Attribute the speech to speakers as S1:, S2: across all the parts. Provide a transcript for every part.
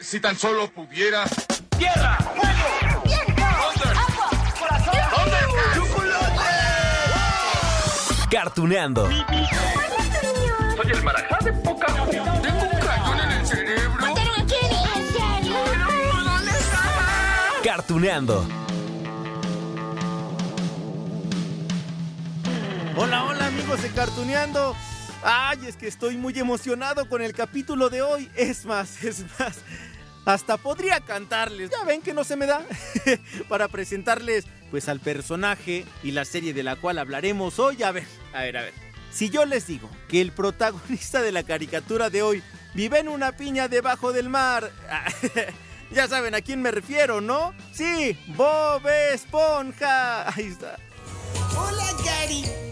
S1: Si tan solo pudiera.
S2: ¡Tierra! ¡Fuego!
S3: ¡Viento! ¡Agua!
S2: ¡Corazón!
S1: ¡Chocolate!
S4: Cartuneando.
S2: Soy el marajá de poca
S1: Tengo un cañón en el cerebro.
S3: ¿Mataron a Kenny? ¿En serio?
S1: ¿Dónde está?
S4: Cartuneando.
S5: Hola, hola amigos de Cartuneando. Ay, es que estoy muy emocionado con el capítulo de hoy. Es más, es más. Hasta podría cantarles. Ya ven que no se me da. Para presentarles pues al personaje y la serie de la cual hablaremos hoy. A ver, a ver, a ver. Si yo les digo que el protagonista de la caricatura de hoy vive en una piña debajo del mar. ya saben a quién me refiero, ¿no? Sí, Bob Esponja. Ahí está.
S6: Hola, Gary.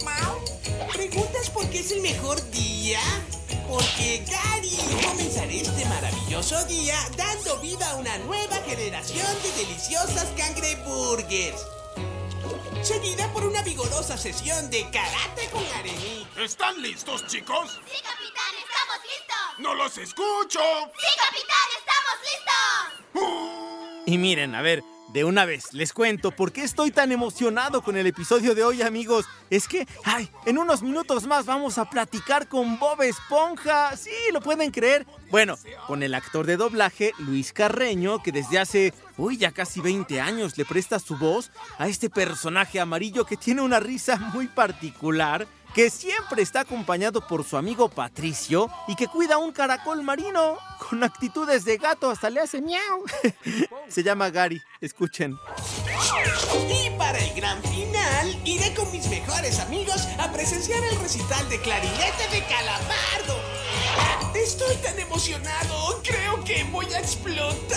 S6: ¿Preguntas por qué es el mejor día? Porque, Gary, comenzaré este maravilloso día dando vida a una nueva generación de deliciosas cangreburgers. Seguida por una vigorosa sesión de karate con Arení.
S1: ¿Están listos, chicos?
S3: Sí, capitán, estamos listos.
S1: ¡No los escucho!
S3: Sí, capitán, estamos listos.
S5: Y miren, a ver, de una vez les cuento por qué estoy tan emocionado con el episodio de hoy, amigos. Es que, ay, en unos minutos más vamos a platicar con Bob Esponja. Sí, lo pueden creer. Bueno, con el actor de doblaje Luis Carreño, que desde hace, uy, ya casi 20 años le presta su voz a este personaje amarillo que tiene una risa muy particular que siempre está acompañado por su amigo Patricio y que cuida un caracol marino con actitudes de gato, hasta le hace miau. Se llama Gary, escuchen.
S6: Y para el gran final, iré con mis mejores amigos a presenciar el recital de clarinete de Calamardo. Estoy tan emocionado, creo que voy a explotar.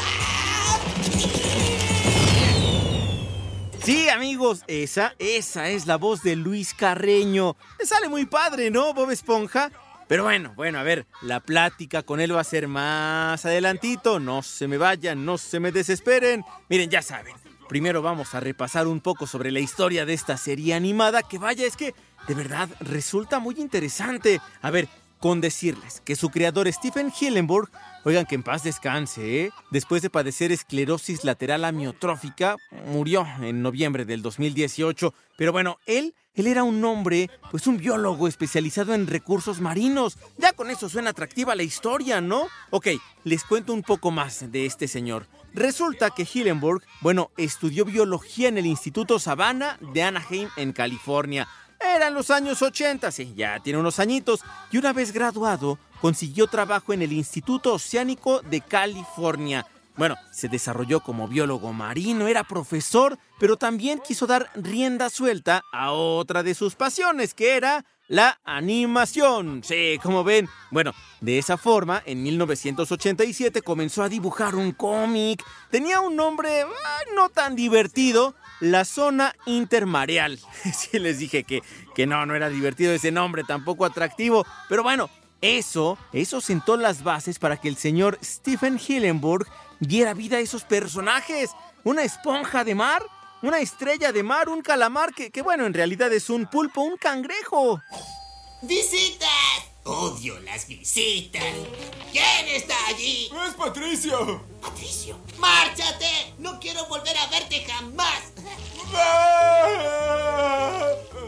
S5: Sí, amigos, esa, esa es la voz de Luis Carreño. Le sale muy padre, ¿no, Bob Esponja? Pero bueno, bueno, a ver, la plática con él va a ser más adelantito. No se me vayan, no se me desesperen. Miren, ya saben. Primero vamos a repasar un poco sobre la historia de esta serie animada, que vaya, es que de verdad resulta muy interesante. A ver, con decirles que su creador Stephen Hillenburg, oigan que en paz descanse, ¿eh? después de padecer esclerosis lateral amiotrófica, murió en noviembre del 2018. Pero bueno, él, él era un hombre, pues un biólogo especializado en recursos marinos. Ya con eso suena atractiva la historia, ¿no? Ok, les cuento un poco más de este señor. Resulta que Hillenburg, bueno, estudió biología en el Instituto Savannah de Anaheim, en California. Eran los años 80, sí, ya tiene unos añitos, y una vez graduado, consiguió trabajo en el Instituto Oceánico de California. Bueno, se desarrolló como biólogo marino, era profesor, pero también quiso dar rienda suelta a otra de sus pasiones, que era la animación. Sí, como ven. Bueno, de esa forma, en 1987 comenzó a dibujar un cómic. Tenía un nombre ah, no tan divertido, La Zona Intermareal. Sí, les dije que, que no, no era divertido ese nombre, tampoco atractivo. Pero bueno, eso, eso sentó las bases para que el señor Stephen Hillenburg diera vida a esos personajes. Una esponja de mar, una estrella de mar, un calamar que, que bueno, en realidad es un pulpo, un cangrejo.
S6: ¡Visitas! Odio las visitas. ¿Quién está allí?
S1: ¡Es Patricio!
S6: Patricio, márchate. No quiero volver a verte jamás.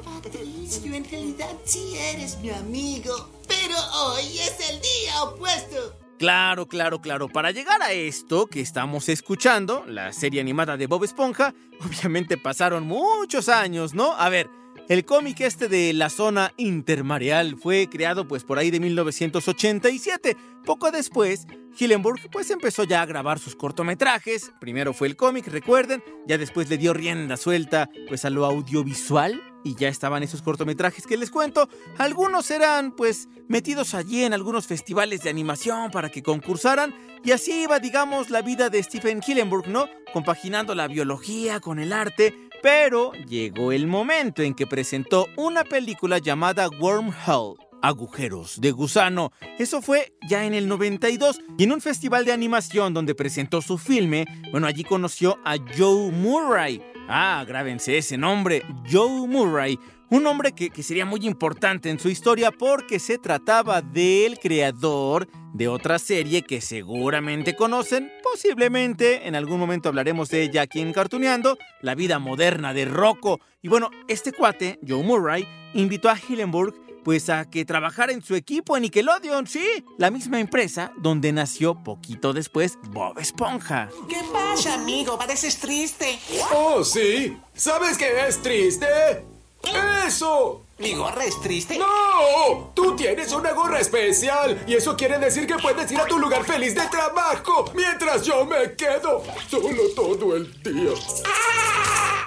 S6: Patricio, en realidad sí eres mi amigo. Pero hoy es el día opuesto.
S5: Claro, claro, claro. Para llegar a esto que estamos escuchando, la serie animada de Bob Esponja, obviamente pasaron muchos años, ¿no? A ver, el cómic este de la zona intermareal fue creado pues por ahí de 1987. Poco después, Hillenburg pues empezó ya a grabar sus cortometrajes. Primero fue el cómic, recuerden, ya después le dio rienda suelta pues a lo audiovisual y ya estaban esos cortometrajes que les cuento. Algunos eran pues metidos allí en algunos festivales de animación para que concursaran y así iba digamos la vida de Stephen Hillenburg, ¿no? Compaginando la biología con el arte, pero llegó el momento en que presentó una película llamada Wormhole. Agujeros de gusano. Eso fue ya en el 92 y en un festival de animación donde presentó su filme, bueno, allí conoció a Joe Murray. Ah, grábense ese nombre, Joe Murray. Un hombre que, que sería muy importante en su historia porque se trataba del creador de otra serie que seguramente conocen, posiblemente en algún momento hablaremos de ella aquí en Cartuneando, La vida moderna de Rocco. Y bueno, este cuate, Joe Murray, invitó a Hillenburg pues a que trabajara en su equipo en Nickelodeon, sí, la misma empresa donde nació poquito después Bob Esponja.
S6: ¿Qué pasa, amigo? Pareces triste.
S4: Oh, sí. ¿Sabes qué es triste? ¡Eso!
S6: ¿Mi gorra es triste?
S4: ¡No! Tú tienes una gorra especial y eso quiere decir que puedes ir a tu lugar feliz de trabajo mientras yo me quedo solo todo el día.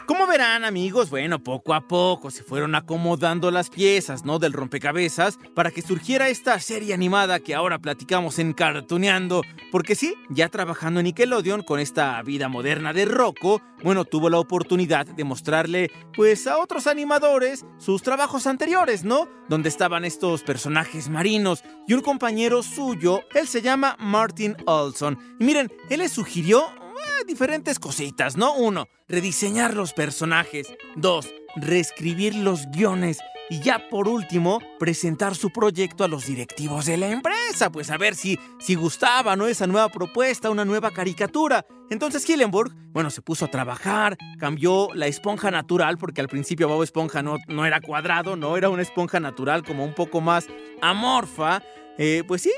S5: Como verán, amigos, bueno, poco a poco se fueron acomodando las piezas, ¿no? Del rompecabezas para que surgiera esta serie animada que ahora platicamos en Cartuneando. Porque sí, ya trabajando en Nickelodeon con esta vida moderna de Rocco, bueno, tuvo la oportunidad de mostrarle, pues, a otros animadores sus trabajos anteriores, ¿no? Donde estaban estos personajes marinos y un compañero suyo, él se llama Martin Olson. Y miren, él le sugirió eh, diferentes cositas, ¿no? Uno, rediseñar los personajes. Dos, reescribir los guiones. Y ya por último, presentar su proyecto a los directivos de la empresa, pues a ver si, si gustaba, ¿no? Esa nueva propuesta, una nueva caricatura. Entonces Hillenburg, bueno, se puso a trabajar, cambió la esponja natural, porque al principio Bob Esponja no, no era cuadrado, no era una esponja natural como un poco más amorfa. Eh, pues sí,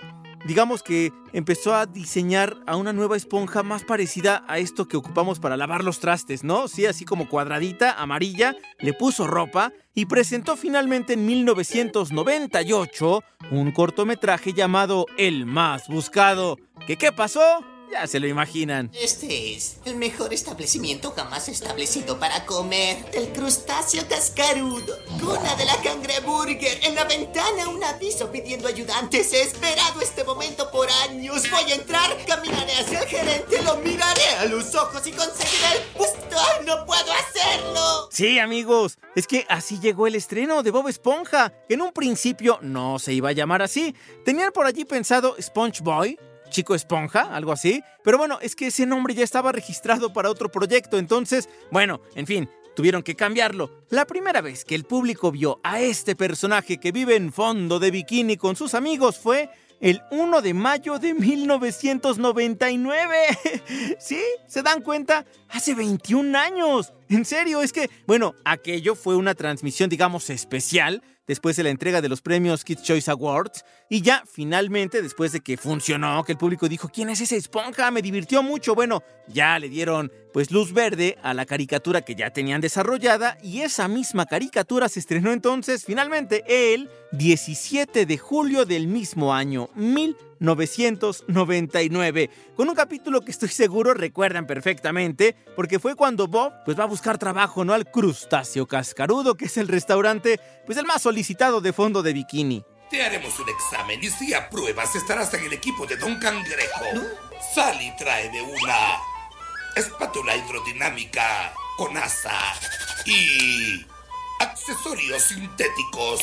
S5: digamos que empezó a diseñar a una nueva esponja más parecida a esto que ocupamos para lavar los trastes, ¿no? Sí, así como cuadradita, amarilla, le puso ropa y presentó finalmente en 1998 un cortometraje llamado El más buscado. ¿Qué qué pasó? Ya se lo imaginan.
S6: Este es el mejor establecimiento jamás establecido para comer. El crustáceo cascarudo. Cuna de la cangreburger. En la ventana un aviso pidiendo ayudantes. He esperado este momento por años. Voy a entrar, caminaré hacia el gerente, lo miraré a los ojos y conseguiré el puesto. ¡Ay, no puedo hacerlo!
S5: Sí, amigos, es que así llegó el estreno de Bob Esponja. En un principio no se iba a llamar así. Tenían por allí pensado SpongeBob, Chico Esponja, algo así. Pero bueno, es que ese nombre ya estaba registrado para otro proyecto, entonces, bueno, en fin, tuvieron que cambiarlo. La primera vez que el público vio a este personaje que vive en fondo de bikini con sus amigos fue el 1 de mayo de 1999. ¿Sí? ¿Se dan cuenta? Hace 21 años. En serio, es que, bueno, aquello fue una transmisión, digamos, especial después de la entrega de los premios Kids Choice Awards. Y ya finalmente, después de que funcionó, que el público dijo, ¿quién es esa esponja? Me divirtió mucho. Bueno, ya le dieron pues luz verde a la caricatura que ya tenían desarrollada y esa misma caricatura se estrenó entonces finalmente el 17 de julio del mismo año, 1999, con un capítulo que estoy seguro recuerdan perfectamente, porque fue cuando Bob pues va a buscar trabajo, ¿no? Al crustáceo cascarudo, que es el restaurante pues el más solicitado de fondo de bikini.
S1: Te haremos un examen y si apruebas estarás en el equipo de Don Cangrejo. Sally trae de una espátula hidrodinámica con asa y accesorios sintéticos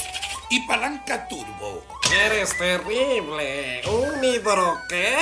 S1: y palanca turbo.
S7: Eres terrible. ¿Un hidro qué?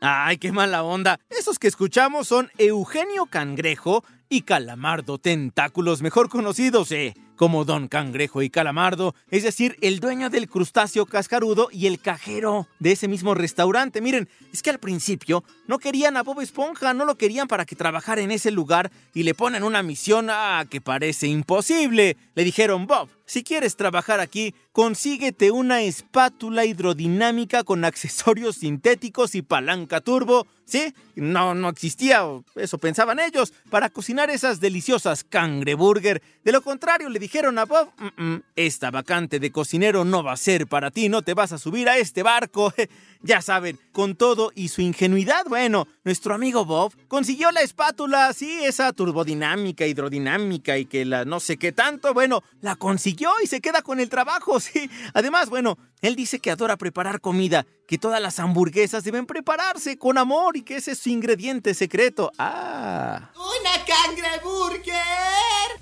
S5: Ay, qué mala onda. Esos que escuchamos son Eugenio Cangrejo y Calamardo Tentáculos, mejor conocidos eh, como Don Cangrejo y Calamardo, es decir, el dueño del crustáceo cascarudo y el cajero de ese mismo restaurante. Miren, es que al principio no querían a Bob Esponja, no lo querían para que trabajara en ese lugar y le ponen una misión ah, que parece imposible. Le dijeron, Bob, si quieres trabajar aquí, consíguete una espátula hidrodinámica con accesorios sintéticos y palanca turbo. ¿Sí? No, no existía, eso pensaban ellos, para cocinar esas deliciosas cangreburger. De lo contrario, le dijeron a Bob, "Mm, mm, esta vacante de cocinero no va a ser para ti, no te vas a subir a este barco. Ya saben, con todo y su ingenuidad, bueno, nuestro amigo Bob consiguió la espátula, sí, esa turbodinámica, hidrodinámica y que la no sé qué tanto, bueno, la consiguió y se queda con el trabajo, sí. Además, bueno, él dice que adora preparar comida, que todas las hamburguesas deben prepararse con amor y que ese es su ingrediente secreto. Ah.
S6: ¡Una cangreburger!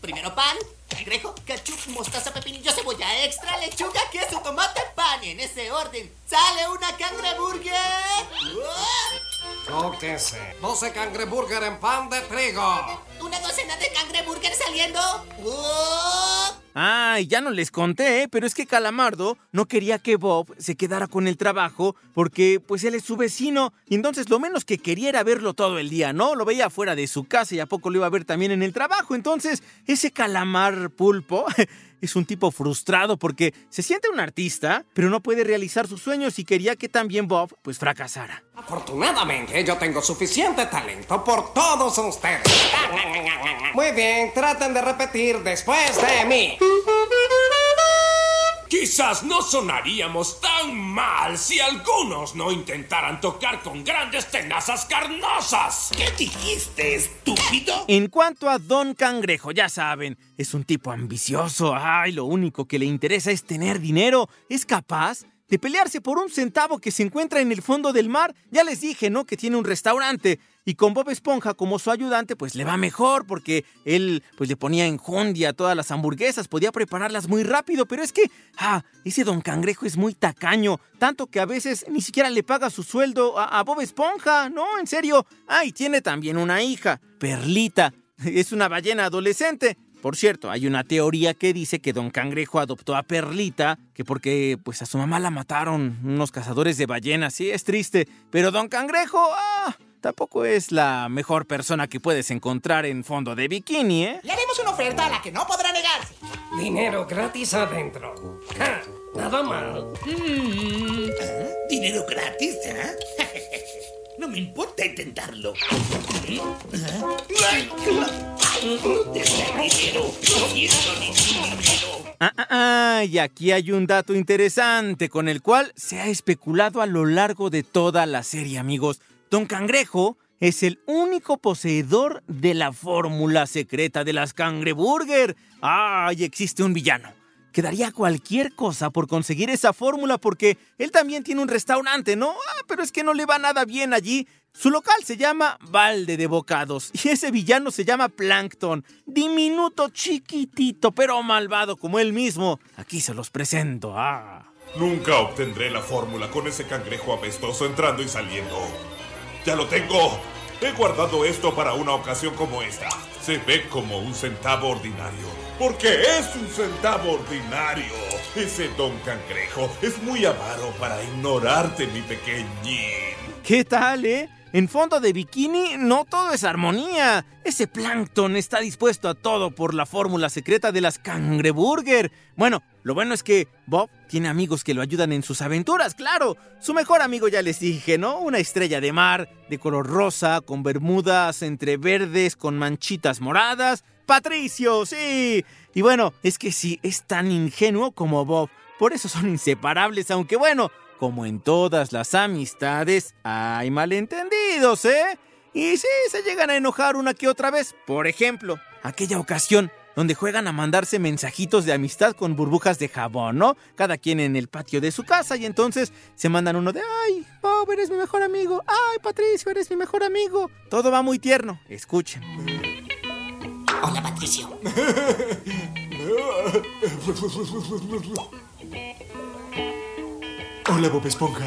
S6: Primero pan, ketchup, mostaza, pepinillo, cebolla extra, lechuga, queso, tomate, pan. Y en ese orden, ¿sale una cangreburger? ¡Oh!
S7: Sé. 12 cangreburger en pan de trigo.
S6: ¿Una docena de cangreburger saliendo? ¡Oh!
S5: Ay, ya no les conté, ¿eh? pero es que Calamardo no quería que Bob se quedara con el trabajo porque pues él es su vecino y entonces lo menos que quería era verlo todo el día, ¿no? Lo veía fuera de su casa y a poco lo iba a ver también en el trabajo. Entonces, ese calamar pulpo es un tipo frustrado porque se siente un artista, pero no puede realizar sus sueños y quería que también Bob pues fracasara.
S7: Afortunadamente, yo tengo suficiente talento por todos ustedes. Muy bien, traten de repetir después de mí.
S8: Quizás no sonaríamos tan mal si algunos no intentaran tocar con grandes tenazas carnosas.
S1: ¿Qué dijiste, estúpido?
S5: En cuanto a Don Cangrejo, ya saben, es un tipo ambicioso. Ay, lo único que le interesa es tener dinero. Es capaz de pelearse por un centavo que se encuentra en el fondo del mar. Ya les dije, ¿no? Que tiene un restaurante. Y con Bob Esponja como su ayudante, pues le va mejor porque él pues le ponía enjundia a todas las hamburguesas, podía prepararlas muy rápido, pero es que, ah, ese don Cangrejo es muy tacaño, tanto que a veces ni siquiera le paga su sueldo a, a Bob Esponja, no, en serio. Ah, y tiene también una hija, Perlita, es una ballena adolescente. Por cierto, hay una teoría que dice que Don Cangrejo adoptó a Perlita, que porque pues a su mamá la mataron unos cazadores de ballenas, sí, es triste, pero Don Cangrejo, ah, tampoco es la mejor persona que puedes encontrar en fondo de bikini, ¿eh?
S6: Le haremos una oferta a la que no podrá negarse.
S7: Dinero gratis adentro. Ja, nada mal.
S1: ¿Dinero gratis, eh? No me importa intentarlo. ¿Dónde está
S5: Ah, ah, ah, y aquí hay un dato interesante con el cual se ha especulado a lo largo de toda la serie, amigos. Don Cangrejo es el único poseedor de la fórmula secreta de las cangreburger. ¡Ay, existe un villano! Que daría cualquier cosa por conseguir esa fórmula porque él también tiene un restaurante, ¿no? Ah, pero es que no le va nada bien allí. Su local se llama Balde de Bocados y ese villano se llama Plankton. Diminuto, chiquitito, pero malvado como él mismo. Aquí se los presento. Ah.
S9: Nunca obtendré la fórmula con ese cangrejo apestoso entrando y saliendo. Ya lo tengo. He guardado esto para una ocasión como esta. Se ve como un centavo ordinario. Porque es un centavo ordinario. Ese don cangrejo es muy avaro para ignorarte, mi pequeñín.
S5: ¿Qué tal, eh? En fondo de bikini no todo es armonía. Ese plancton está dispuesto a todo por la fórmula secreta de las cangreburger. Bueno, lo bueno es que Bob tiene amigos que lo ayudan en sus aventuras, claro. Su mejor amigo ya les dije, ¿no? Una estrella de mar de color rosa, con bermudas entre verdes, con manchitas moradas. Patricio, sí. Y bueno, es que sí, es tan ingenuo como Bob. Por eso son inseparables, aunque bueno, como en todas las amistades, hay malentendidos, ¿eh? Y sí, se llegan a enojar una que otra vez. Por ejemplo, aquella ocasión donde juegan a mandarse mensajitos de amistad con burbujas de jabón, ¿no? Cada quien en el patio de su casa y entonces se mandan uno de, ay, Bob, eres mi mejor amigo, ay, Patricio, eres mi mejor amigo. Todo va muy tierno, escuchen.
S6: Hola, Patricio.
S4: Hola, Bob Esponja.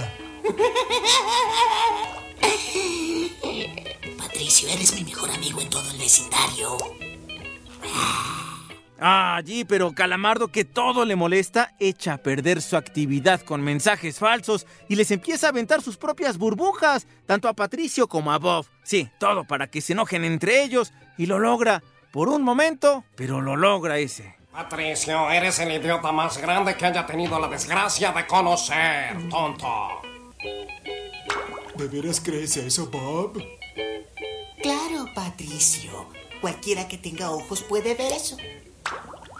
S6: Patricio, eres mi mejor amigo en todo el vecindario.
S5: Allí, pero Calamardo, que todo le molesta, echa a perder su actividad con mensajes falsos y les empieza a aventar sus propias burbujas, tanto a Patricio como a Bob. Sí, todo para que se enojen entre ellos y lo logra. Por un momento, pero lo logra ese.
S7: Patricio, eres el idiota más grande que haya tenido la desgracia de conocer, tonto.
S4: ¿De veras crees eso, Bob?
S6: Claro, Patricio. Cualquiera que tenga ojos puede ver eso.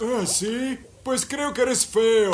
S4: Ah, sí. Pues creo que eres feo.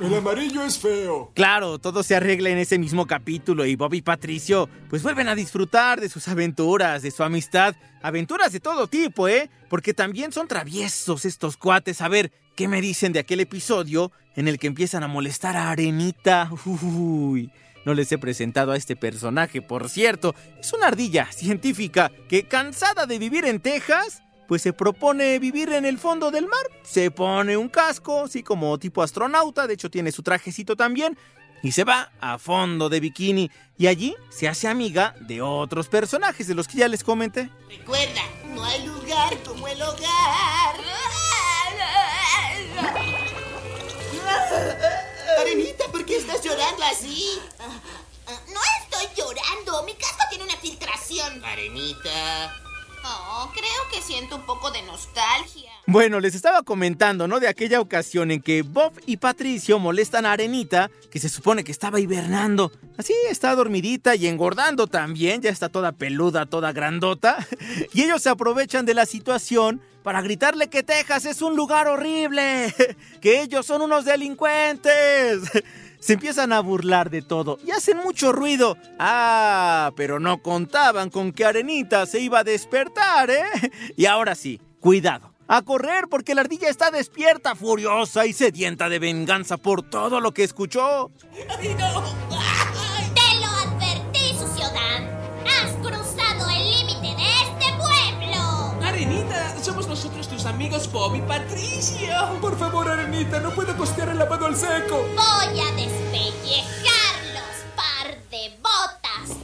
S4: El amarillo es feo.
S5: Claro, todo se arregla en ese mismo capítulo y Bob y Patricio pues vuelven a disfrutar de sus aventuras, de su amistad, aventuras de todo tipo, ¿eh? Porque también son traviesos estos cuates. A ver, ¿qué me dicen de aquel episodio en el que empiezan a molestar a Arenita? Uy, no les he presentado a este personaje, por cierto. Es una ardilla científica que, cansada de vivir en Texas, pues se propone vivir en el fondo del mar. Se pone un casco, así como tipo astronauta, de hecho tiene su trajecito también, y se va a fondo de bikini y allí se hace amiga de otros personajes de los que ya les comenté.
S6: Recuerda, no hay lugar como el hogar. Arenita, ¿por qué estás llorando así?
S3: No estoy llorando. Mi casco tiene una filtración.
S6: Arenita.
S3: Oh, creo que siento un poco de nostalgia.
S5: Bueno, les estaba comentando, ¿no? De aquella ocasión en que Bob y Patricio molestan a Arenita, que se supone que estaba hibernando. Así está dormidita y engordando también, ya está toda peluda, toda grandota. Y ellos se aprovechan de la situación para gritarle que Texas es un lugar horrible, que ellos son unos delincuentes. Se empiezan a burlar de todo y hacen mucho ruido. Ah, pero no contaban con que Arenita se iba a despertar, ¿eh? Y ahora sí, cuidado. A correr porque la ardilla está despierta, furiosa y sedienta de venganza por todo lo que escuchó.
S3: Te lo
S6: somos nosotros tus amigos Bob y Patricio.
S4: Por favor, Arenita, no puedo costear el lavado al seco.
S3: Voy a despellejarlos, par de botas.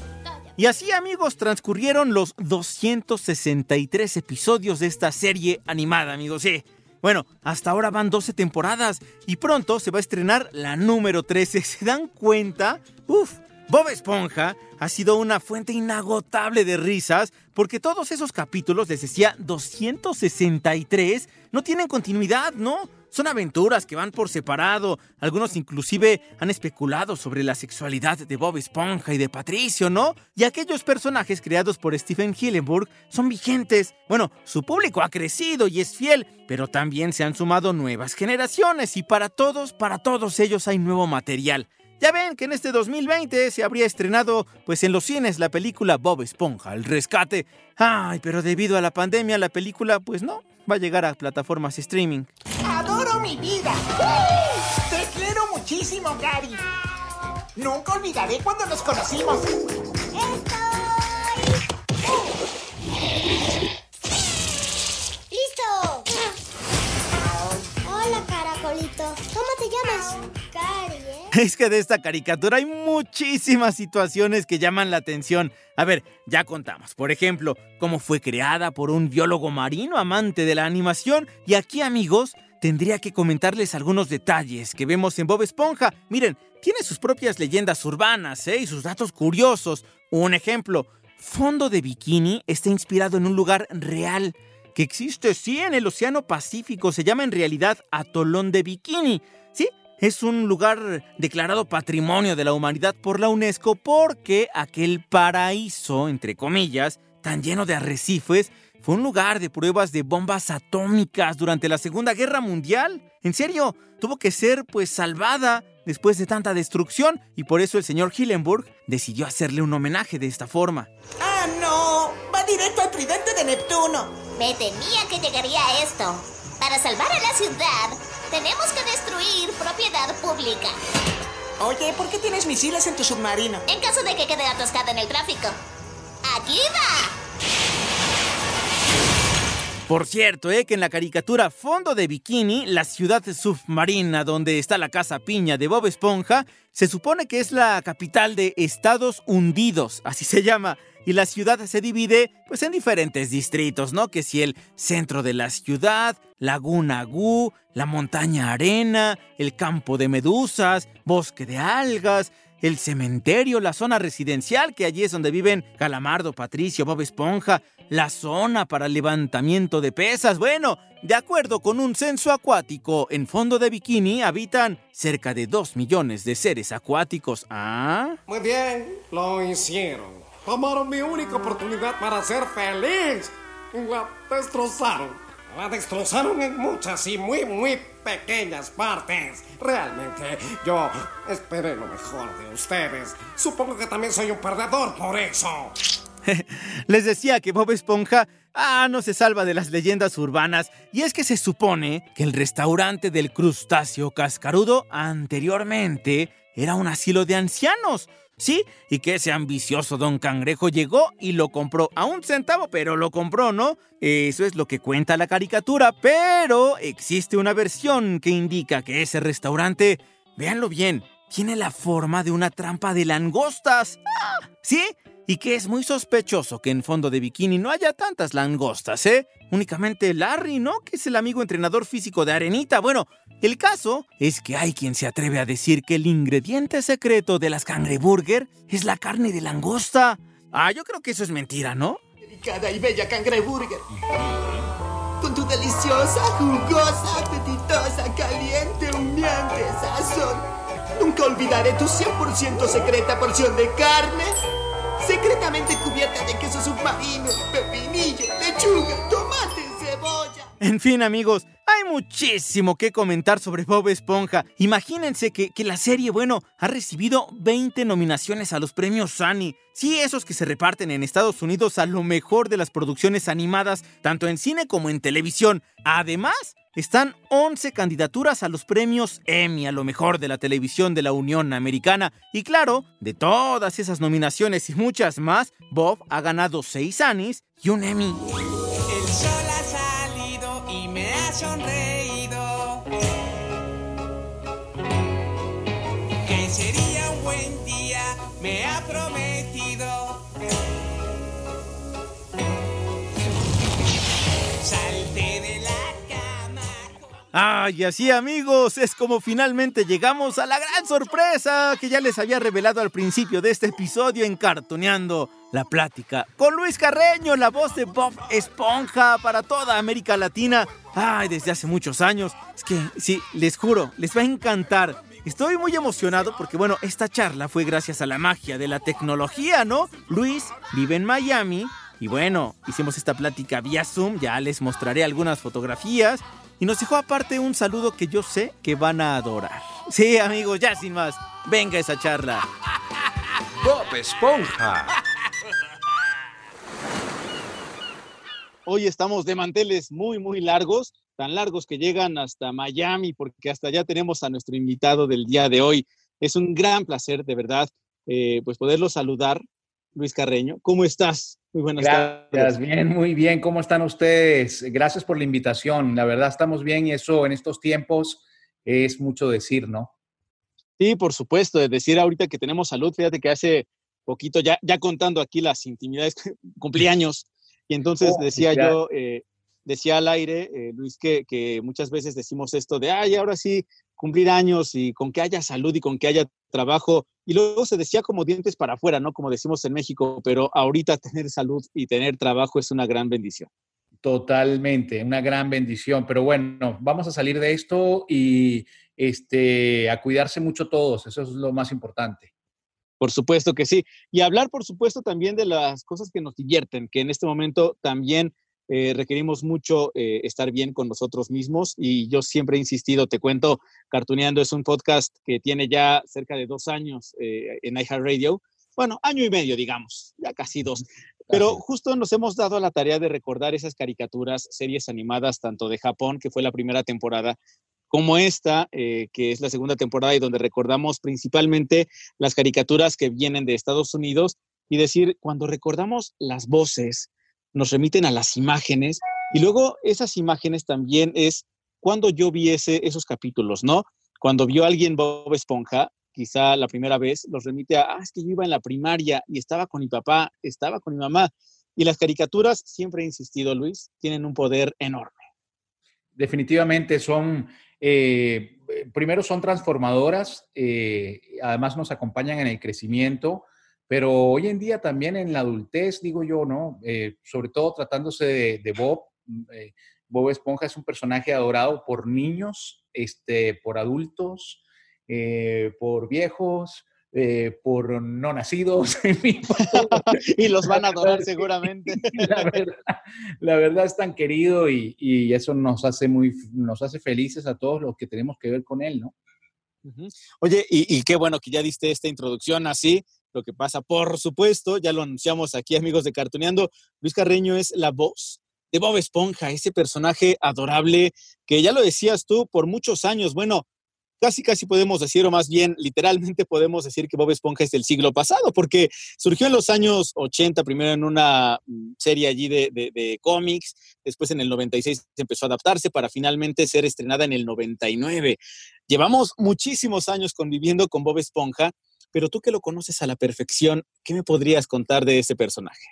S5: Y así amigos transcurrieron los 263 episodios de esta serie animada amigos. Sí. Bueno, hasta ahora van 12 temporadas y pronto se va a estrenar la número 13. ¿Se dan cuenta? Uf, Bob Esponja ha sido una fuente inagotable de risas porque todos esos capítulos, les decía 263, no tienen continuidad, ¿no? Son aventuras que van por separado. Algunos inclusive han especulado sobre la sexualidad de Bob Esponja y de Patricio, ¿no? Y aquellos personajes creados por Stephen Hillenburg son vigentes. Bueno, su público ha crecido y es fiel, pero también se han sumado nuevas generaciones y para todos, para todos ellos hay nuevo material. Ya ven que en este 2020 se habría estrenado pues en los cines la película Bob Esponja, El Rescate. Ay, pero debido a la pandemia la película pues no va a llegar a plataformas streaming.
S10: Adoro mi vida. Te quiero muchísimo, Gary. Nunca olvidaré cuando nos conocimos.
S3: ¡Listo! ¿Cómo te llamas? ¿eh?
S5: Es que de esta caricatura hay muchísimas situaciones que llaman la atención. A ver, ya contamos. Por ejemplo, cómo fue creada por un biólogo marino amante de la animación. Y aquí, amigos, tendría que comentarles algunos detalles que vemos en Bob Esponja. Miren, tiene sus propias leyendas urbanas ¿eh? y sus datos curiosos. Un ejemplo, Fondo de Bikini está inspirado en un lugar real que existe, sí, en el Océano Pacífico. Se llama en realidad Atolón de Bikini. Sí, es un lugar declarado Patrimonio de la Humanidad por la UNESCO porque aquel paraíso, entre comillas, tan lleno de arrecifes, fue un lugar de pruebas de bombas atómicas durante la Segunda Guerra Mundial. En serio, tuvo que ser pues salvada después de tanta destrucción y por eso el señor Hillenburg decidió hacerle un homenaje de esta forma.
S10: ¡Ah, no! Va directo al tridente de Neptuno.
S3: Me temía que llegaría a esto. Para salvar a la ciudad, tenemos que destruir propiedad pública.
S10: Oye, ¿por qué tienes misiles en tu submarino?
S3: En caso de que quede atascada en el tráfico. ¡Aquí va!
S5: Por cierto, ¿eh? que en la caricatura Fondo de Bikini, la ciudad submarina donde está la casa piña de Bob Esponja, se supone que es la capital de Estados Hundidos, así se llama. Y la ciudad se divide pues en diferentes distritos, ¿no? Que si el centro de la ciudad, Laguna Gu, la montaña arena, el campo de medusas, bosque de algas, el cementerio, la zona residencial, que allí es donde viven Calamardo, Patricio, Bob Esponja, la zona para levantamiento de pesas. Bueno, de acuerdo con un censo acuático, en fondo de bikini habitan cerca de 2 millones de seres acuáticos. ¿Ah?
S7: Muy bien, lo hicieron. Tomaron mi única oportunidad para ser feliz. La destrozaron. La destrozaron en muchas y muy, muy pequeñas partes. Realmente, yo esperé lo mejor de ustedes. Supongo que también soy un perdedor por eso.
S5: Les decía que Bob Esponja, ah, no se salva de las leyendas urbanas. Y es que se supone que el restaurante del crustáceo cascarudo anteriormente era un asilo de ancianos. Sí, y que ese ambicioso don Cangrejo llegó y lo compró a un centavo, pero lo compró, ¿no? Eso es lo que cuenta la caricatura, pero existe una versión que indica que ese restaurante, véanlo bien, tiene la forma de una trampa de langostas. Ah, ¿Sí? Y que es muy sospechoso que en fondo de bikini no haya tantas langostas, ¿eh? Únicamente Larry, ¿no? Que es el amigo entrenador físico de Arenita. Bueno, el caso es que hay quien se atreve a decir que el ingrediente secreto de las cangreburger es la carne de langosta. Ah, yo creo que eso es mentira, ¿no?
S6: Delicada y bella cangreburger. Con tu deliciosa, jugosa, apetitosa, caliente, humeante sazón. Nunca olvidaré tu 100% secreta porción de carne secretamente cubierta de queso submarino, pepinillo, lechuga, tomate, cebolla.
S5: En fin, amigos, hay muchísimo que comentar sobre Bob Esponja. Imagínense que, que, la serie, bueno, ha recibido 20 nominaciones a los premios Annie. Sí, esos que se reparten en Estados Unidos a lo mejor de las producciones animadas, tanto en cine como en televisión. Además, están 11 candidaturas a los premios Emmy, a lo mejor de la televisión de la Unión Americana. Y claro, de todas esas nominaciones y muchas más, Bob ha ganado 6 Annies y un Emmy.
S6: El sol ha salido y me ha sonreído.
S5: Ay, así amigos, es como finalmente llegamos a la gran sorpresa que ya les había revelado al principio de este episodio en Cartoneando la Plática. Con Luis Carreño, la voz de Bob Esponja para toda América Latina. Ay, desde hace muchos años. Es que, sí, les juro, les va a encantar. Estoy muy emocionado porque, bueno, esta charla fue gracias a la magia de la tecnología, ¿no? Luis vive en Miami y bueno, hicimos esta plática vía Zoom, ya les mostraré algunas fotografías y nos dejó aparte un saludo que yo sé que van a adorar. Sí, amigos, ya sin más, venga esa charla.
S11: Bob Esponja.
S5: Hoy estamos de manteles muy, muy largos, tan largos que llegan hasta Miami, porque hasta allá tenemos a nuestro invitado del día de hoy. Es un gran placer, de verdad, eh, pues poderlo saludar. Luis Carreño, ¿cómo estás? Muy buenas
S12: Gracias,
S5: tardes.
S12: bien, muy bien. ¿Cómo están ustedes? Gracias por la invitación. La verdad, estamos bien y eso en estos tiempos es mucho decir, ¿no?
S5: Sí, por supuesto, de decir ahorita que tenemos salud, fíjate que hace poquito, ya, ya contando aquí las intimidades, cumplí años, y entonces
S12: Oh,
S5: decía
S12: ya.
S5: yo, eh, decía al aire, eh, Luis, que, que muchas veces decimos esto de, ay, ahora sí, cumplir años y con que haya salud y con que haya trabajo, y luego se decía como dientes para afuera, ¿no? Como decimos en México, pero ahorita tener salud y tener trabajo es una gran bendición.
S12: Totalmente, una gran bendición. Pero bueno, vamos a salir de esto y este, a cuidarse mucho todos. Eso es lo más importante.
S5: Por supuesto que sí. Y hablar, por supuesto, también de las cosas que nos divierten, que en este momento también eh, requerimos mucho eh, estar bien con nosotros mismos. Y yo siempre he insistido, te cuento, Cartuneando es un podcast que tiene ya cerca de dos años eh, en iHeartRadio. Bueno, año y medio, digamos, ya casi dos. Pero justo nos hemos dado a la tarea de recordar esas caricaturas, series animadas, tanto de Japón, que fue la primera temporada, como esta, eh, que es la segunda temporada y donde recordamos principalmente las caricaturas que vienen de Estados Unidos y decir, cuando recordamos las voces, nos remiten a las imágenes y luego esas imágenes también es cuando yo vi ese, esos capítulos, ¿no? Cuando vio alguien Bob Esponja, quizá la primera vez, los remite a, ah, es que yo iba en la primaria y estaba con mi papá, estaba con mi mamá. Y las caricaturas, siempre he insistido, Luis, tienen un poder enorme.
S12: Definitivamente son, eh, primero son transformadoras, eh, además nos acompañan en el crecimiento, pero hoy en día también en la adultez, digo yo, ¿no? Eh, sobre todo tratándose de, de Bob. eh, Bob Esponja es un personaje adorado por niños, este, por adultos, eh, por viejos, eh, por no nacidos.
S5: y los van a adorar seguramente.
S12: La verdad, la verdad es tan querido y, y eso nos hace muy, nos hace felices a todos los que tenemos que ver con él, ¿no?
S5: Oye, y, y qué bueno que ya diste esta introducción así. Lo que pasa, por supuesto, ya lo anunciamos aquí, amigos de Cartuneando, Luis Carreño es la voz de Bob Esponja, ese personaje adorable que ya lo decías tú por muchos años. Bueno, casi, casi podemos decir, o más bien, literalmente podemos decir que Bob Esponja es del siglo pasado, porque surgió en los años 80, primero en una mm, serie allí de, de- cómics, después en el 96 empezó a adaptarse para finalmente ser estrenada en el 99. llevamos muchísimos años conviviendo con Bob Esponja, pero tú que lo conoces a la perfección, ¿qué me podrías contar de ese personaje?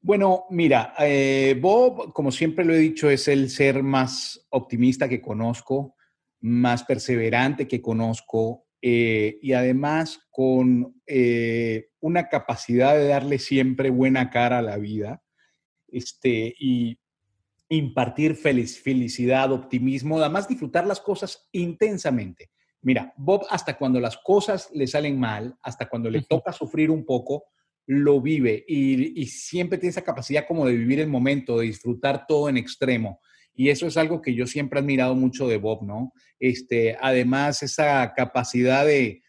S12: Bueno, mira, eh, Bob, como siempre lo he dicho, es el ser más optimista que conozco, más perseverante que conozco eh, y además con eh, una capacidad de darle siempre buena cara a la vida este, y impartir felicidad, optimismo, además disfrutar las cosas intensamente. Mira, Bob hasta cuando las cosas le salen mal, hasta cuando le toca sufrir un poco, lo vive y, siempre tiene esa capacidad como de vivir el momento, de disfrutar todo en extremo. Y eso es algo que yo siempre he admirado mucho de Bob, ¿no? Este, además, esa capacidad de,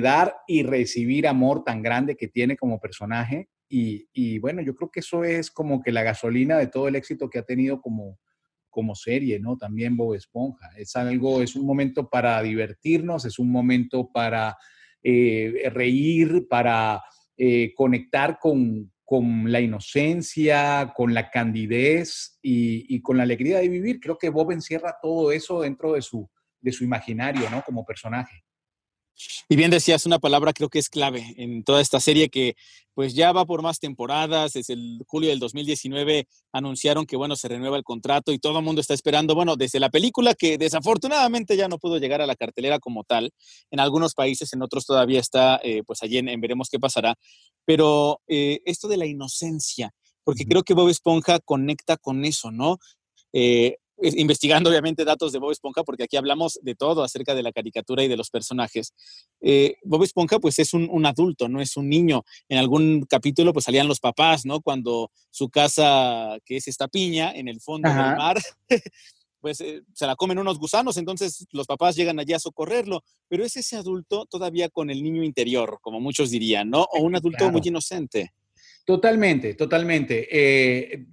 S12: dar y recibir amor tan grande que tiene como personaje. Y, y, bueno, yo creo que eso es como que la gasolina de todo el éxito que ha tenido como, como serie, ¿no? También Bob Esponja. Es algo, es un momento para divertirnos, es un momento para eh, reír, para eh, conectar con, con, la inocencia, con la candidez y, con la alegría de vivir. Creo que Bob encierra todo eso dentro de su, de su imaginario, ¿no? Como personaje.
S5: Y bien decías una palabra creo que es clave en toda esta serie que pues ya va por más temporadas. Desde el julio del 2019 anunciaron que bueno, se renueva el contrato y todo el mundo está esperando, bueno, desde la película que desafortunadamente ya no pudo llegar a la cartelera como tal. En algunos países, en otros todavía está eh, pues allí en, Veremos qué pasará. Pero eh, esto de la inocencia, porque creo que Bob Esponja conecta con eso, ¿no? Eh, investigando obviamente datos de Bob Esponja, porque aquí hablamos de todo acerca de la caricatura y de los personajes. Eh, Bob Esponja pues es un, adulto, no es un niño. En algún capítulo pues salían los papás, ¿no? Cuando su casa, que es esta piña, en el fondo del mar, pues eh, se la comen unos gusanos, entonces los papás llegan allí a socorrerlo, pero es ese adulto todavía con el niño interior, como muchos dirían, ¿no? O un adulto muy inocente.
S12: Totalmente, totalmente. Eh,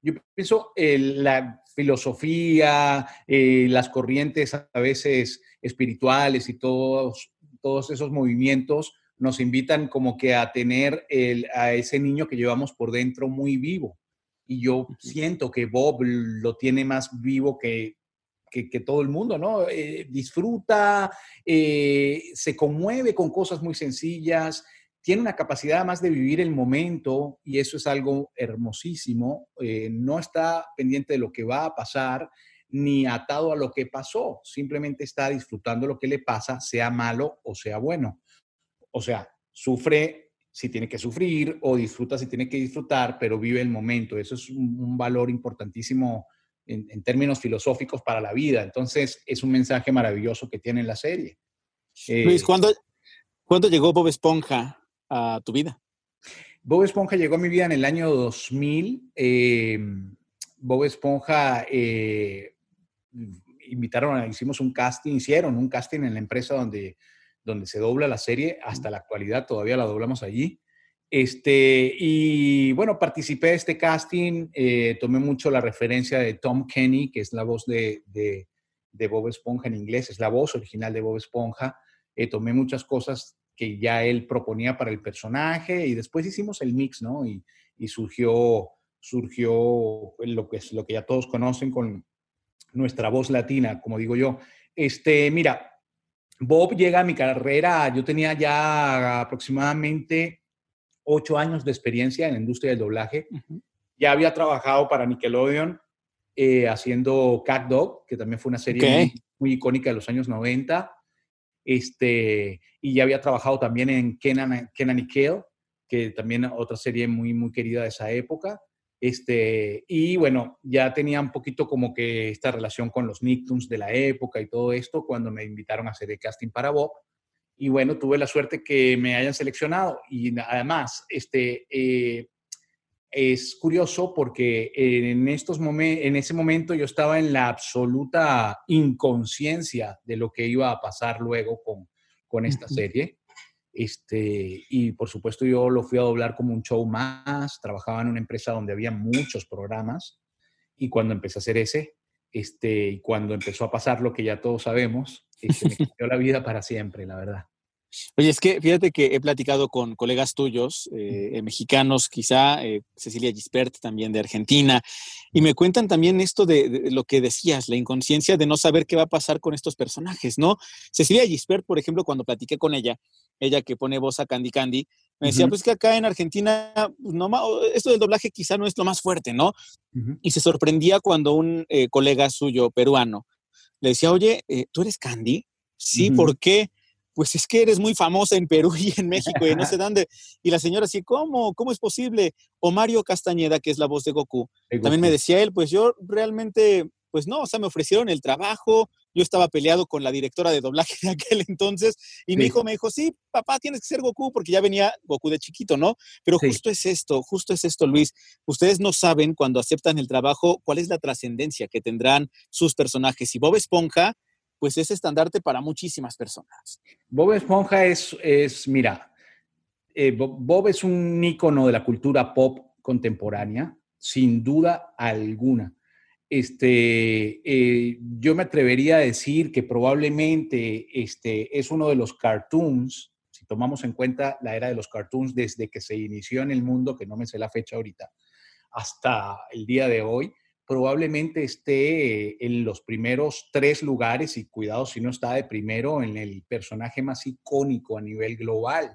S12: yo pienso, la filosofía, eh, las corrientes a veces espirituales y todos, todos esos movimientos nos invitan como que a tener a ese niño que llevamos por dentro muy vivo. Y yo siento que Bob lo tiene más vivo que, que, todo el mundo, ¿no? Eh, disfruta, eh, se conmueve con cosas muy sencillas, tiene una capacidad más de vivir el momento y eso es algo hermosísimo. Eh, no está pendiente de lo que va a pasar ni atado a lo que pasó, simplemente está disfrutando lo que le pasa, sea malo o sea bueno. O sea, sufre si tiene que sufrir o disfruta si tiene que disfrutar, pero vive el momento. Eso es un, valor importantísimo en, términos filosóficos para la vida. Entonces, es un mensaje maravilloso que tiene la serie.
S5: Luis, ¿cuándo, ¿cuándo llegó Bob Esponja a tu vida?
S12: Bob Esponja llegó a mi vida en el año 2000. Em, Bob Esponja eh, invitaron, hicimos un casting, hicieron un casting en la empresa donde, donde se dobla la serie. Hasta la actualidad todavía la doblamos allí. Este, y bueno, participé de este casting, eh, tomé mucho la referencia de Tom Kenny, que es la voz de, de, Bob Esponja en inglés, es la voz original de Bob Esponja. Eh, tomé muchas cosas que ya él proponía para el personaje y después hicimos el mix, ¿no? Y, surgió, surgió lo que, es, lo que ya todos conocen con nuestra voz latina, como digo yo. Este, mira, Bob llega a mi carrera, yo tenía ya aproximadamente ocho años de experiencia en la industria del doblaje. Ya había trabajado para Nickelodeon eh, haciendo Cat Dog, que también fue una serie muy, muy, icónica de los años 90. Este, y ya había trabajado también en Kenan, Kenan y Kale, que también otra serie muy, muy querida de esa época. Este, y bueno, ya tenía un poquito como que esta relación con los Nicktoons de la época y todo esto cuando me invitaron a hacer el casting para Bob. Y bueno, tuve la suerte que me hayan seleccionado. Y además, este, eh, es curioso porque en, estos en ese momento yo estaba en la absoluta inconsciencia de lo que iba a pasar luego con, con esta serie. Este, y por supuesto yo lo fui a doblar como un show más, trabajaba en una empresa donde había muchos programas y cuando empecé a hacer ese, este, y cuando empezó a pasar lo que ya todos sabemos, este, me cambió la vida para siempre, la verdad.
S5: Oye, es que fíjate que he platicado con colegas tuyos, eh, eh, mexicanos quizá, eh, Cecilia Gispert también de Argentina, y me cuentan también esto de, de lo que decías, la inconsciencia de no saber qué va a pasar con estos personajes, ¿no? Cecilia Gispert, por ejemplo, cuando platiqué con ella, ella que pone voz a Candy Candy, me decía,
S12: Ujú.
S5: pues que acá en Argentina, pues, no, esto del doblaje quizá no es lo más fuerte, ¿no? Y se sorprendía cuando un eh, colega suyo peruano le decía, oye, eh, ¿tú eres Candy? Sí,
S12: Ujú.
S5: ¿por qué? Pues es que eres muy famosa en Perú y en México y no sé dónde. Y la señora así, ¿cómo? ¿Cómo es posible? O Mario Castañeda, que es la voz de Goku,
S12: De
S5: también me decía él, pues yo realmente, pues no, o sea, me ofrecieron el trabajo, yo estaba peleado con la directora de doblaje de aquel entonces y mi
S12: Sí.
S5: hijo me dijo, sí, papá, tienes que ser Goku porque ya venía Goku de chiquito, ¿no? Pero
S12: Sí.
S5: justo es esto, justo es esto, Luis. Ustedes no saben cuando aceptan el trabajo cuál es la trascendencia que tendrán sus personajes. Y Bob Esponja, pues es estandarte para muchísimas personas.
S12: Bob Esponja es, es mira, eh, Bob, es un ícono de la cultura pop contemporánea, sin duda alguna. Este, eh, yo me atrevería a decir que probablemente este, es uno de los cartoons, si tomamos en cuenta la era de los cartoons desde que se inició en el mundo, que no me sé la fecha ahorita, hasta el día de hoy, probablemente esté eh, en los primeros tres lugares y cuidado si no está de primero en el personaje más icónico a nivel global.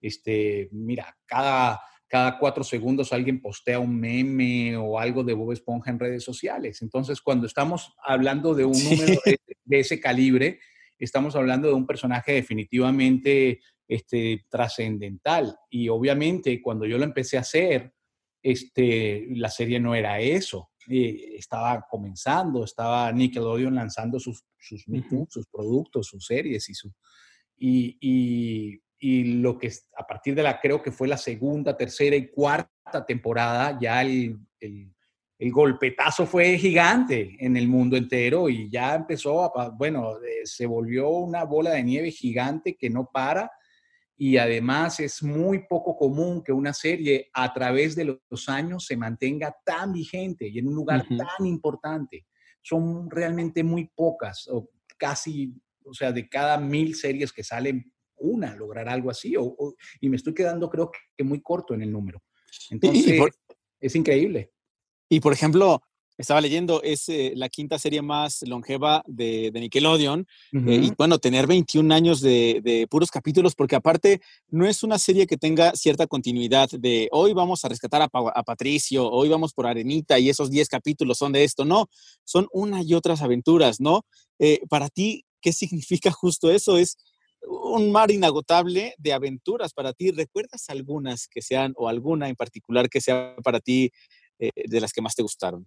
S12: Este, mira, cada, cada cuatro segundos alguien postea un meme o algo de Bob Esponja en redes sociales. Entonces, cuando estamos hablando de un
S5: Sí.
S12: número de, de ese calibre, estamos hablando de un personaje definitivamente este, trascendental. Y obviamente, cuando yo lo empecé a hacer, este, la serie no era eso. Eh, estaba comenzando, estaba Nickelodeon lanzando sus, sus,
S5: Ujú.
S12: sus productos, sus series y su... Y, y- y lo que a partir de la, creo que fue la segunda, tercera y cuarta temporada, ya el, el- el golpetazo fue gigante en el mundo entero y ya empezó, a, bueno, eh, se volvió una bola de nieve gigante que no para y además es muy poco común que una serie a través de los años se mantenga tan vigente y en un lugar tan importante. Son realmente muy pocas, o casi, o sea, de cada mil series que salen, una logrará algo así, o- o- y me estoy quedando creo que muy corto en el número. Entonces,
S5: por-
S12: es increíble.
S5: Y por ejemplo, estaba leyendo, es eh, la quinta serie más longeva de, de Nickelodeon. eh, y bueno, tener 21 años de, de puros capítulos, porque aparte no es una serie que tenga cierta continuidad de hoy vamos a rescatar a, Pa- a Patricio, hoy vamos por Arenita y esos 10 capítulos son de esto. No, son una y otras aventuras, ¿no? Eh, para ti, ¿qué significa justo eso? Es un mar inagotable de aventuras para ti. ¿Recuerdas algunas que sean, o alguna en particular que sea para ti eh, de las que más te gustaron?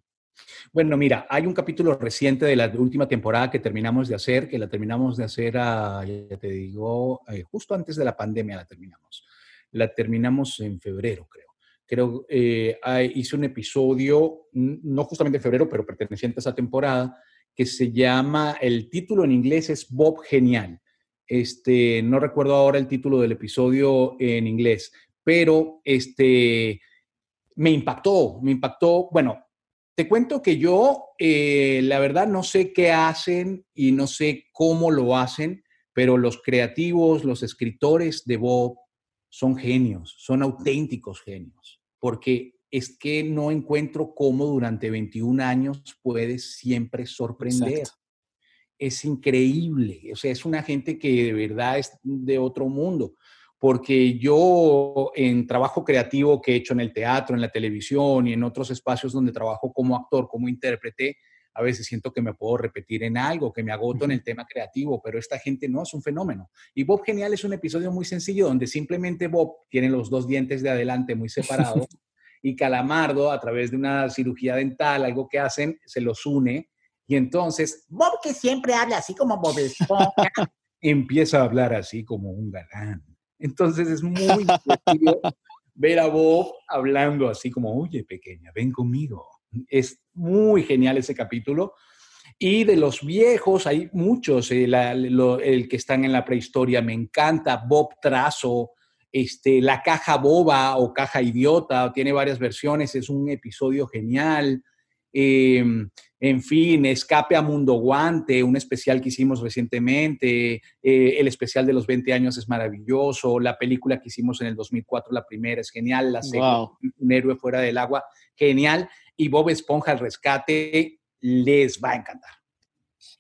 S12: Bueno, mira, hay un capítulo reciente de la última temporada que terminamos de hacer, que la terminamos de hacer, a, ya te digo, eh, justo antes de la pandemia la terminamos. La terminamos en febrero, creo. Creo, eh, hice un episodio, no justamente en febrero, pero perteneciente a esa temporada, que se llama, el título en inglés es Bob Genial. Este, no recuerdo ahora el título del episodio en inglés, pero este, me impactó, me impactó, bueno, te cuento que yo, eh, la verdad, no sé qué hacen y no sé cómo lo hacen, pero los creativos, los escritores de Bob son genios, son auténticos genios, porque es que no encuentro cómo durante 21 años puedes siempre sorprender.
S5: Exacto.
S12: Es increíble, o sea, es una gente que de verdad es de otro mundo porque yo en trabajo creativo que he hecho en el teatro, en la televisión y en otros espacios donde trabajo como actor, como intérprete, a veces siento que me puedo repetir en algo, que me agoto en el tema creativo, pero esta gente no es un fenómeno. Y Bob Genial es un episodio muy sencillo donde simplemente Bob tiene los dos dientes de adelante muy separados y Calamardo, a través de una cirugía dental, algo que hacen, se los une y entonces
S10: Bob que siempre habla así como Bob Esponja.
S12: empieza a hablar así como un galán. Entonces es muy ver a Bob hablando así como, oye, pequeña, ven conmigo. Es muy genial ese capítulo. Y de los viejos, hay muchos, eh, la- lo- el que están en la prehistoria, me encanta, Bob Trazo, este, La Caja Boba o Caja Idiota, tiene varias versiones, es un episodio genial. Eh, en fin, Escape a Mundo Guante, un especial que hicimos recientemente, eh, el especial de los 20 años es maravilloso, la película que hicimos en el 2004, la primera es genial, la segunda,
S5: Wow.
S12: Un héroe fuera del agua, genial, y Bob Esponja al rescate, les va a encantar.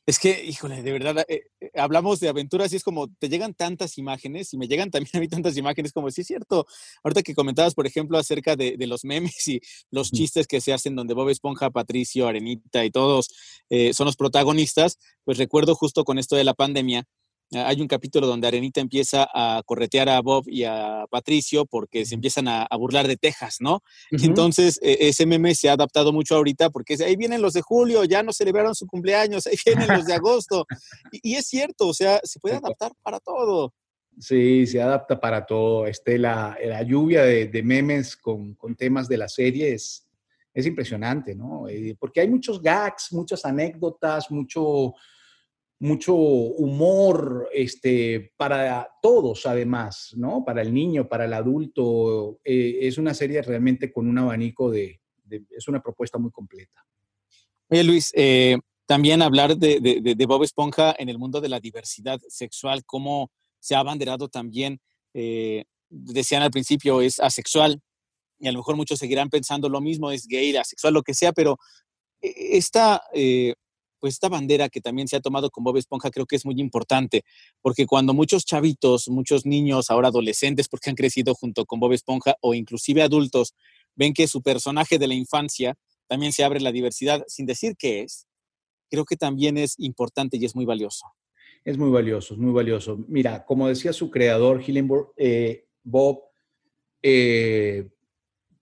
S5: Es que, híjole, de verdad, eh, eh, hablamos de aventuras y es como te llegan tantas imágenes y me llegan también a mí tantas imágenes como sí es cierto. Ahorita que comentabas, por ejemplo, acerca de, de los memes y los chistes que se hacen donde Bob Esponja, Patricio, Arenita y todos eh, son los protagonistas, pues recuerdo justo con esto de la pandemia, hay un capítulo donde Arenita empieza a corretear a Bob y a Patricio porque se empiezan a, a burlar de Texas, ¿no?
S12: Ujú.
S5: Entonces, eh, ese meme se ha adaptado mucho ahorita porque es, ahí vienen los de julio, ya no celebraron su cumpleaños, ahí vienen los de agosto. Y, y es cierto, o sea, se puede adaptar para todo.
S12: Sí, se adapta para todo. Este, la, la lluvia de, de memes con, con temas de la serie es, es impresionante, ¿no? Eh, porque hay muchos gags, muchas anécdotas, mucho, mucho humor este, para todos, además, ¿no? Para el niño, para el adulto. Eh, es una serie realmente con un abanico de, Es una propuesta muy completa.
S5: Oye, Luis, eh, también hablar de, de- de- Bob Esponja en el mundo de la diversidad sexual, cómo se ha abanderado también, eh, decían al principio, es asexual, y a lo mejor muchos seguirán pensando lo mismo, es gay, asexual, lo que sea, pero esta, pues esta bandera que también se ha tomado con Bob Esponja creo que es muy importante, porque cuando muchos chavitos, muchos niños, ahora adolescentes, porque han crecido junto con Bob Esponja, o inclusive adultos, ven que su personaje de la infancia también se abre la diversidad, sin decir qué es, creo que también es importante y es muy valioso.
S12: Es muy valioso, es muy valioso. Mira, como decía su creador, Hillenburg, eh, Bob, eh,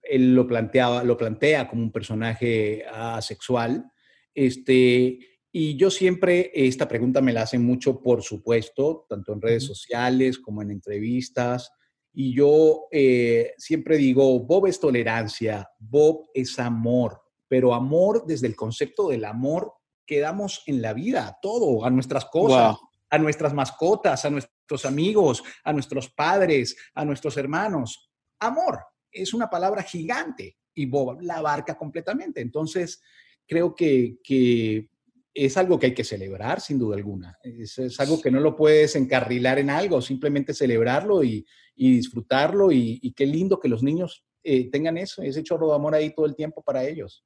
S12: él lo planteaba, lo plantea como un personaje asexual. Este, y yo siempre, esta pregunta me la hacen mucho, por supuesto, tanto en redes sociales como en entrevistas. Y yo eh, siempre digo, Bob es tolerancia, Bob es amor, pero amor desde el concepto del amor que damos en la vida, a todo, a nuestras cosas,
S5: Wow.
S12: a nuestras mascotas, a nuestros amigos, a nuestros padres, a nuestros hermanos. Amor es una palabra gigante y Bob la abarca completamente. Entonces, creo que, que es algo que hay que celebrar, sin duda alguna. Es, es algo que no lo puedes encarrilar en algo, simplemente celebrarlo y, y disfrutarlo. Y, y qué lindo que los niños eh, tengan eso, ese chorro de amor ahí todo el tiempo para ellos.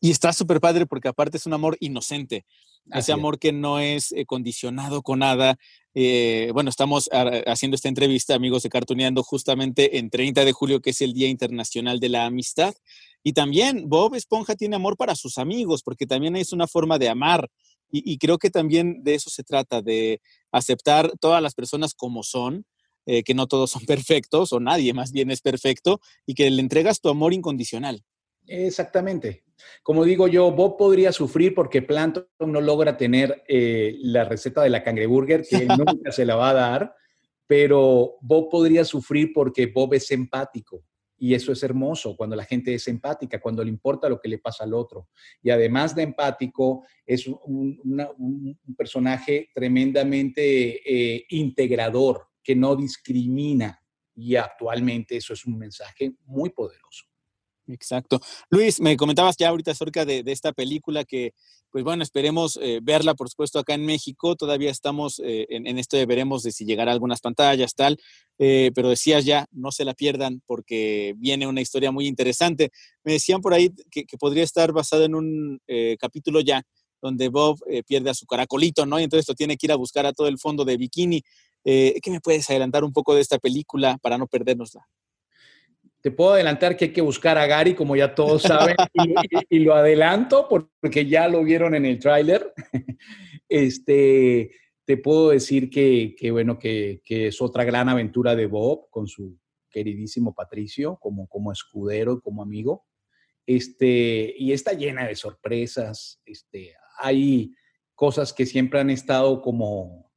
S5: Y está súper padre porque aparte es un amor inocente,
S12: Así
S5: ese
S12: es.
S5: amor que no es eh, condicionado con nada. Eh, bueno, estamos haciendo esta entrevista, amigos de Cartuneando, justamente en 30 de julio, que es el Día Internacional de la Amistad. Y también Bob Esponja tiene amor para sus amigos, porque también es una forma de amar. Y, y creo que también de eso se trata, de aceptar todas las personas como son, eh, que no todos son perfectos, o nadie más bien es perfecto, y que le entregas tu amor incondicional.
S12: Exactamente. Como digo yo, Bob podría sufrir porque Planton no logra tener eh, la receta de la cangreburger, que él nunca se la va a dar, pero Bob podría sufrir porque Bob es empático. Y eso es hermoso, cuando la gente es empática, cuando le importa lo que le pasa al otro. Y además de empático, es un, una- un- un personaje tremendamente eh, integrador, que no discrimina. Y actualmente eso es un mensaje muy poderoso.
S5: Exacto. Luis, me comentabas ya ahorita acerca de, esta película que, pues bueno, esperemos eh, verla, por supuesto, acá en México. Todavía estamos eh, en, en esto de veremos de si llegará a algunas pantallas, tal. Eh, pero decías ya, no se la pierdan porque viene una historia muy interesante. Me decían por ahí que, podría estar basada en un capítulo ya donde Bob pierde a su caracolito, ¿no? Y entonces lo tiene que ir a buscar a todo el fondo de bikini. ¿Qué me puedes adelantar un poco de esta película para no perdérnosla?
S12: Te puedo adelantar que hay que buscar a Gary, como ya todos saben, y, y- y lo adelanto porque ya lo vieron en el tráiler. Este, te puedo decir que, que, bueno, que, que es otra gran aventura de Bob con su queridísimo Patricio como, como escudero, como amigo. Este, y está llena de sorpresas. Este, hay cosas que siempre han estado como,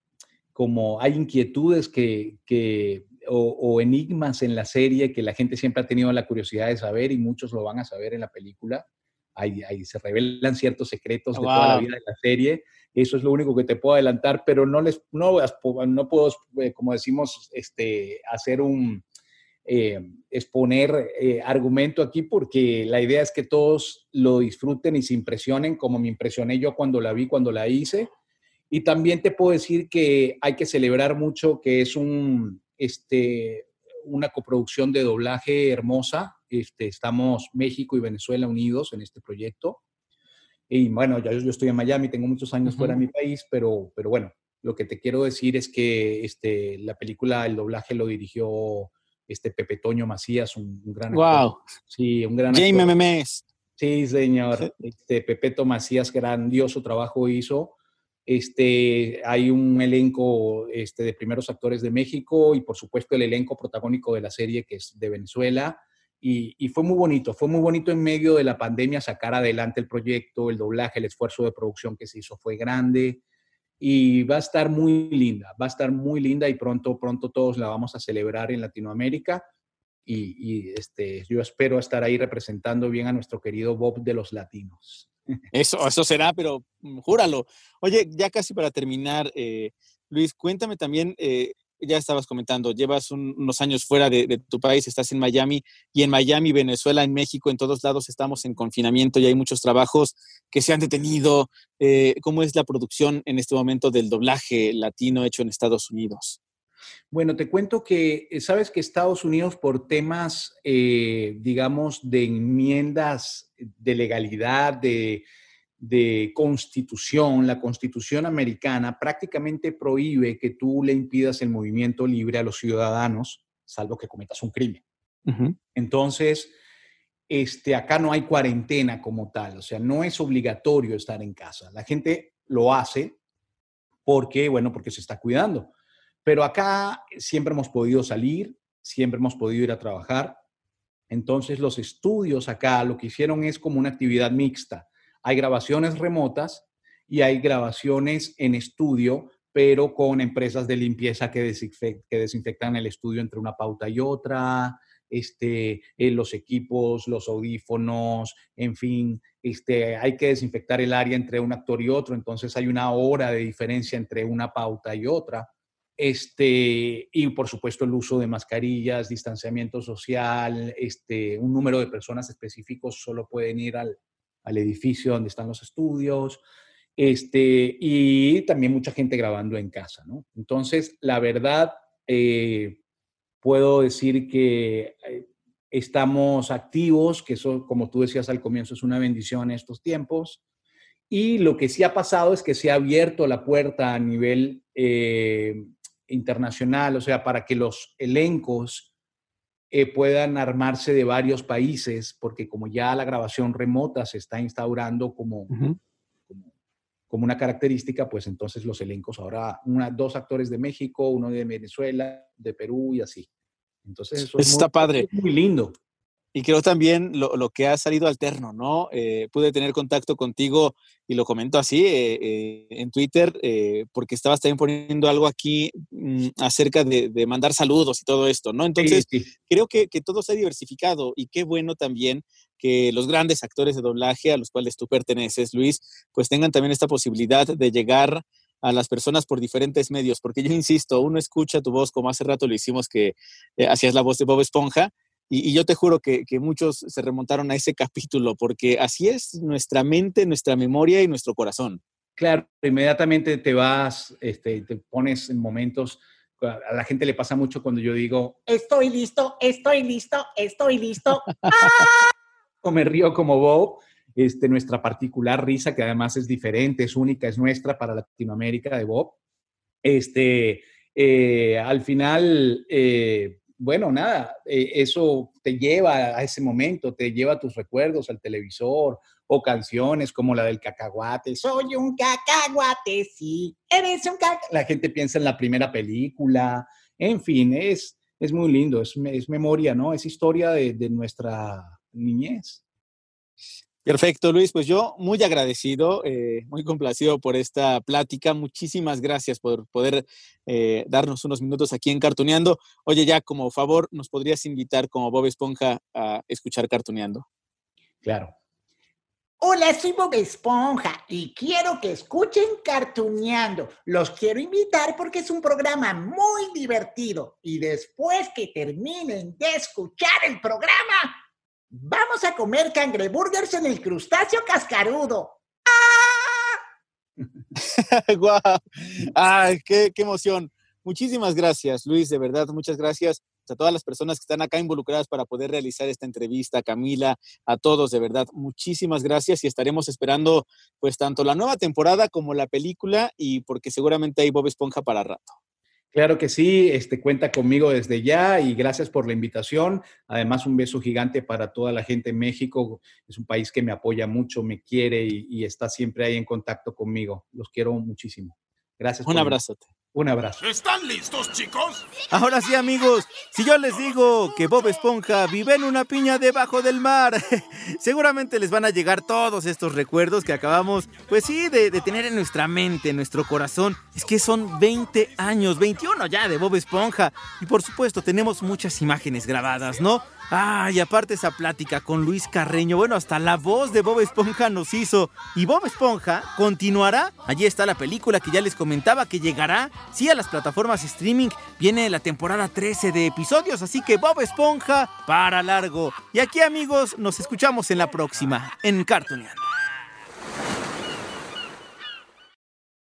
S12: como hay inquietudes que, que o, o enigmas en la serie que la gente siempre ha tenido la curiosidad de saber y muchos lo van a saber en la película. Ahí, ahí se revelan ciertos secretos de toda la vida de la serie. Eso es lo único que te puedo adelantar, pero no les no, no puedo, eh, como decimos, este, hacer un, eh, exponer eh, argumento aquí porque la idea es que todos lo disfruten y se impresionen como me impresioné yo cuando la vi, cuando la hice. Y también te puedo decir que hay que celebrar mucho que es un, este, una coproducción de doblaje hermosa. Este, estamos México y Venezuela unidos en este proyecto. Y bueno, ya yo, estoy en Miami, tengo muchos años fuera de mi país, pero, pero bueno, lo que te quiero decir es que este, la película, el doblaje lo dirigió este Pepe Toño Macías, un, gran
S5: wow.
S12: Sí, un gran
S5: Jamie Memes.
S12: Sí, señor. Este Pepeto Macías, grandioso trabajo hizo. Este, hay un elenco este, de primeros actores de México y por supuesto el elenco protagónico de la serie que es de Venezuela. Y, fue muy bonito, fue muy bonito en medio de la pandemia sacar adelante el proyecto, el doblaje, el esfuerzo de producción que se hizo fue grande y va a estar muy linda, va a estar muy linda y pronto, pronto todos la vamos a celebrar en Latinoamérica y, este, yo espero estar ahí representando bien a nuestro querido Bob de los latinos.
S5: Eso, eso será, pero mm, júralo. Oye, ya casi para terminar, eh, Luis, cuéntame también eh, ya estabas comentando, llevas unos años fuera de, tu país, estás en Miami y en Miami, Venezuela, en México, en todos lados estamos en confinamiento y hay muchos trabajos que se han detenido. Eh, ¿Cómo es la producción en este momento del doblaje latino hecho en Estados Unidos?
S12: Bueno, te cuento que eh, sabes que Estados Unidos por temas, eh, digamos, de enmiendas de legalidad, de, de constitución, la constitución americana prácticamente prohíbe que tú le impidas el movimiento libre a los ciudadanos, salvo que cometas un crimen. Entonces, este, acá no hay cuarentena como tal, o sea, no es obligatorio estar en casa. La gente lo hace porque, bueno, porque se está cuidando. Pero acá siempre hemos podido salir, siempre hemos podido ir a trabajar. Entonces, los estudios acá lo que hicieron es como una actividad mixta hay grabaciones remotas y hay grabaciones en estudio, pero con empresas de limpieza que, desinfectan el estudio entre una pauta y otra, este, eh, los equipos, los audífonos, en fin, este, hay que desinfectar el área entre un actor y otro, entonces hay una hora de diferencia entre una pauta y otra. Este, y por supuesto el uso de mascarillas, distanciamiento social, este, un número de personas específicos solo pueden ir al, al edificio donde están los estudios, este, y también mucha gente grabando en casa, ¿no? Entonces, la verdad, eh, puedo decir que eh, estamos activos, que eso, como tú decías al comienzo, es una bendición en estos tiempos. Y lo que sí ha pasado es que se ha abierto la puerta a nivel eh, internacional, o sea, para que los elencos eh, puedan armarse de varios países, porque como ya la grabación remota se está instaurando como, como, una característica, pues entonces los elencos ahora, una, dos actores de México, uno de Venezuela, de Perú y así. Entonces eso,
S5: está padre.
S12: muy lindo.
S5: Y creo también lo, lo, que ha salido alterno, ¿no? Eh, pude tener contacto contigo y lo comento así eh, eh, en Twitter, porque estabas también poniendo algo aquí mm, acerca de, de, mandar saludos y todo esto, ¿no? Entonces, creo que, que, todo se ha diversificado y qué bueno también que los grandes actores de doblaje a los cuales tú perteneces, Luis, pues tengan también esta posibilidad de llegar a las personas por diferentes medios, porque yo insisto, uno escucha tu voz como hace rato lo hicimos que hacías la voz de Bob Esponja, y, yo te juro que, muchos se remontaron a ese capítulo, porque así es nuestra mente, nuestra memoria y nuestro corazón.
S12: Claro, inmediatamente te vas, este, te pones en momentos, a la gente le pasa mucho cuando yo digo,
S10: estoy listo, estoy listo, estoy listo.
S12: o me río como Bob, este, nuestra particular risa, que además es diferente, es única, es nuestra para Latinoamérica de Bob. Este, eh, al final, eh, bueno, nada, eh, eso te lleva a ese momento, te lleva tus recuerdos al televisor o canciones como la del cacahuate.
S10: Soy un cacahuate, sí, eres un cacahuate.
S12: La gente piensa en la primera película, en fin, es, es muy lindo, es, es memoria, ¿no? Es historia de, de nuestra niñez.
S5: Perfecto, Luis. Pues yo muy agradecido, eh, muy complacido por esta plática. Muchísimas gracias por poder eh, darnos unos minutos aquí en Cartuneando. Oye, ya como favor, ¿nos podrías invitar como Bob Esponja a escuchar Cartuneando?
S12: Claro.
S10: Hola, soy Bob Esponja y quiero que escuchen Cartuneando. Los quiero invitar porque es un programa muy divertido. Y después que terminen de escuchar el programa, vamos a comer cangreburgers en el crustáceo cascarudo.
S5: ¡Guau! ¡Ay, qué, qué emoción! Muchísimas gracias, Luis, de verdad, muchas gracias a todas las personas que están acá involucradas para poder realizar esta entrevista, Camila, a todos, de verdad, muchísimas gracias y estaremos esperando pues tanto la nueva temporada como la película y porque seguramente hay Bob Esponja para rato.
S12: Claro que sí, este cuenta conmigo desde ya y gracias por la invitación. Además, un beso gigante para toda la gente en México. Es un país que me apoya mucho, me quiere y, y está siempre ahí en contacto conmigo. Los quiero muchísimo. Gracias.
S5: Un abrazote.
S12: Un abrazo.
S2: ¿Están listos, chicos?
S5: Ahora sí, amigos, si yo les digo que Bob Esponja vive en una piña debajo del mar, seguramente les van a llegar todos estos recuerdos que acabamos, pues sí, de, de tener en nuestra mente, en nuestro corazón. Es que son 20 años, 21 ya de Bob Esponja. Y por supuesto, tenemos muchas imágenes grabadas, ¿no? Ah, aparte esa plática con Luis Carreño, bueno, hasta la voz de Bob Esponja nos hizo. Y Bob Esponja continuará. Allí está la película que ya les comentaba que llegará. Sí, a las plataformas streaming viene la temporada 13 de episodios, así que Bob Esponja para largo. Y aquí amigos, nos escuchamos en la próxima, en Cartooneando.